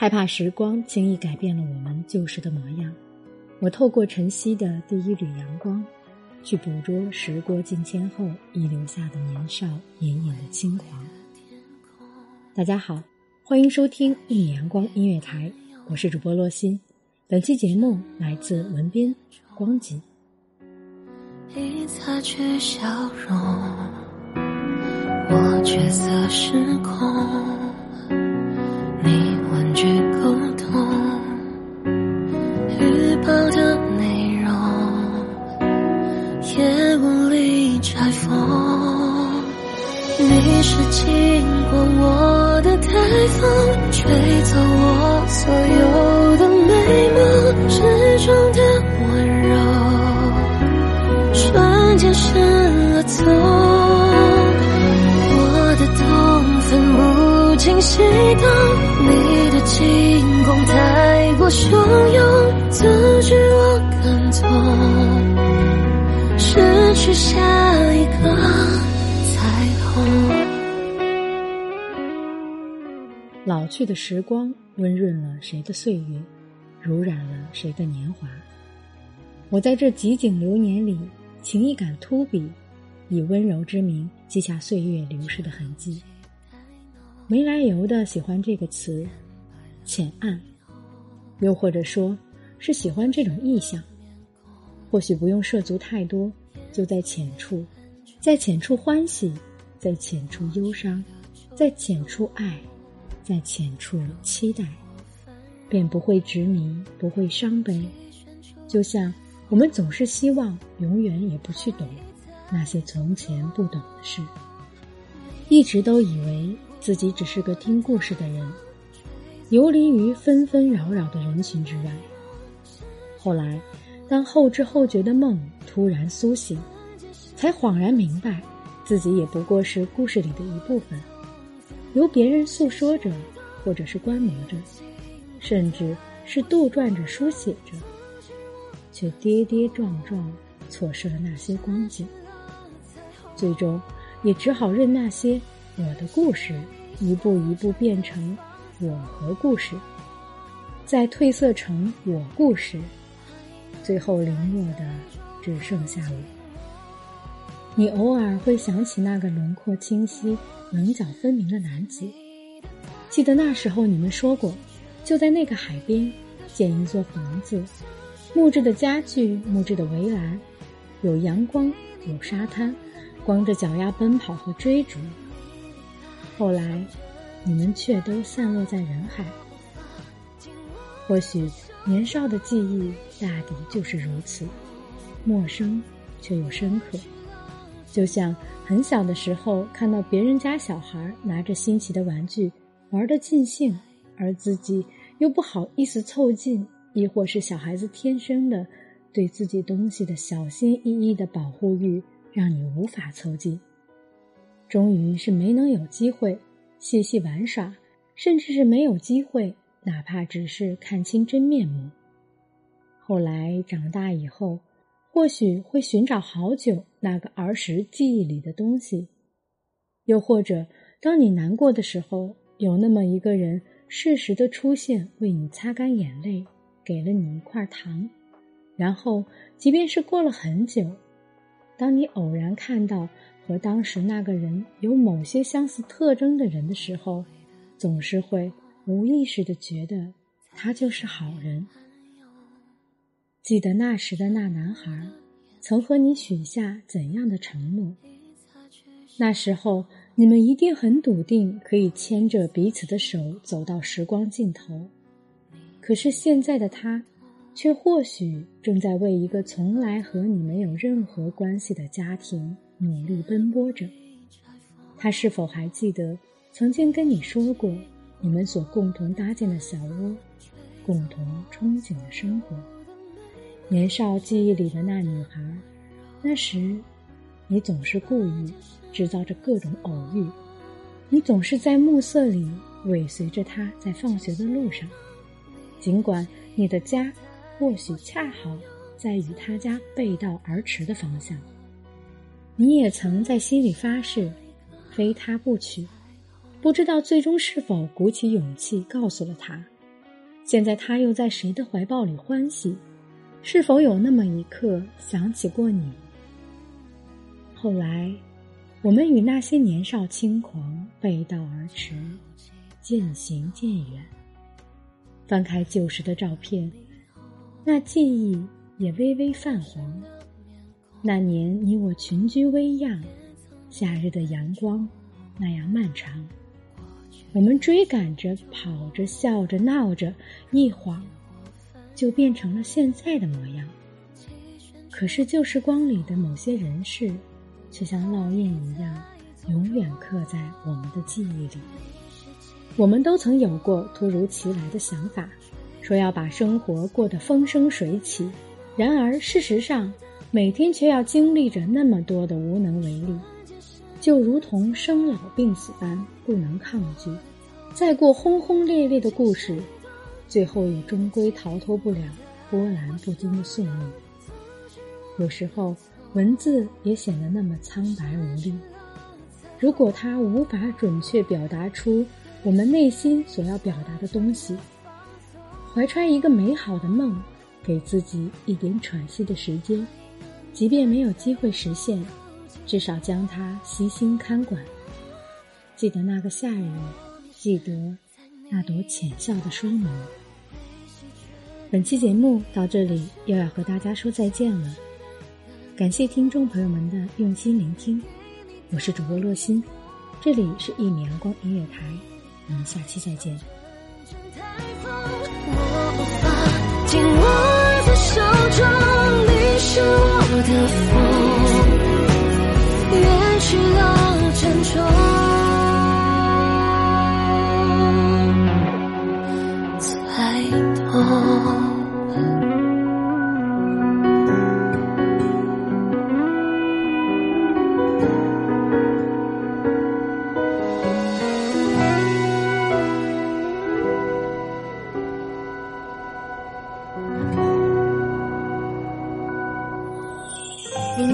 害怕时光轻易改变了我们旧时的模样。我透过晨曦的第一缕阳光，去捕捉时过境迁后遗留下的年少隐隐的轻狂。大家好，欢迎收听一米阳光音乐台，我是主播洛心。本期节目来自文斌、光景。一擦去笑容，我角色失控。你。去沟通，预报的内容也无力拆封。你是经过我的台风，吹走我所有的美梦，执中的温柔，瞬间失了踪。我的痛分不清西东，汹涌，阻止我感动，失去下一个彩虹。老去的时光温润了谁的岁月，濡染了谁的年华。我在这几景流年里，情意感突笔，以温柔之名记下岁月流逝的痕迹。没来由的喜欢这个词。浅暗，又或者说，是喜欢这种意象。或许不用涉足太多，就在浅处，在浅处欢喜，在浅处忧伤，在浅处爱，在浅处期待，便不会执迷，不会伤悲。就像我们总是希望永远也不去懂那些从前不懂的事，一直都以为自己只是个听故事的人。游离于纷纷扰扰的人群之外。后来，当后知后觉的梦突然苏醒，才恍然明白，自己也不过是故事里的一部分，由别人诉说着，或者是观摩着，甚至是杜撰着书写着，却跌跌撞撞错失了那些光景。最终，也只好任那些我的故事一步一步变成。我和故事，再褪色成我故事，最后零落的只剩下我。你偶尔会想起那个轮廓清晰、棱角分明的男子，记得那时候你们说过，就在那个海边建一座房子，木质的家具，木质的围栏，有阳光，有沙滩，光着脚丫奔跑和追逐。后来。你们却都散落在人海。或许年少的记忆大抵就是如此，陌生却又深刻。就像很小的时候看到别人家小孩拿着新奇的玩具玩得尽兴，而自己又不好意思凑近，亦或是小孩子天生的对自己东西的小心翼翼的保护欲，让你无法凑近。终于是没能有机会。嬉戏玩耍，甚至是没有机会，哪怕只是看清真面目。后来长大以后，或许会寻找好久那个儿时记忆里的东西，又或者当你难过的时候，有那么一个人适时的出现，为你擦干眼泪，给了你一块糖，然后即便是过了很久，当你偶然看到。和当时那个人有某些相似特征的人的时候，总是会无意识的觉得他就是好人。记得那时的那男孩，曾和你许下怎样的承诺？那时候你们一定很笃定可以牵着彼此的手走到时光尽头。可是现在的他，却或许正在为一个从来和你没有任何关系的家庭。努力奔波着，他是否还记得曾经跟你说过，你们所共同搭建的小窝，共同憧憬的生活。年少记忆里的那女孩，那时，你总是故意制造着各种偶遇，你总是在暮色里尾随着她在放学的路上，尽管你的家或许恰好在与他家背道而驰的方向。你也曾在心里发誓，非他不娶，不知道最终是否鼓起勇气告诉了他。现在他又在谁的怀抱里欢喜？是否有那么一刻想起过你？后来，我们与那些年少轻狂背道而驰，渐行渐远。翻开旧时的照片，那记忆也微微泛黄。那年你我群居微漾，夏日的阳光那样漫长。我们追赶着，跑着，笑着，闹着，一晃。就变成了现在的模样。可是旧时光里的某些人事，却像烙印一样，永远刻在我们的记忆里。我们都曾有过突如其来的想法，说要把生活过得风生水起，然而事实上，每天却要经历着那么多的无能为力，就如同生老病死般不能抗拒。再过轰轰烈烈的故事。最后也终归逃脱不了波澜不惊的宿命。有时候，文字也显得那么苍白无力。如果它无法准确表达出我们内心所要表达的东西，怀揣一个美好的梦，给自己一点喘息的时间，即便没有机会实现，至少将它悉心看管。记得那个夏日，记得。那朵浅笑的书名。本期节目到这里又要和大家说再见了，感谢听众朋友们的用心聆听，我是主播洛心，这里是一米阳光音乐台，我们下期再见。紧握在手中，你是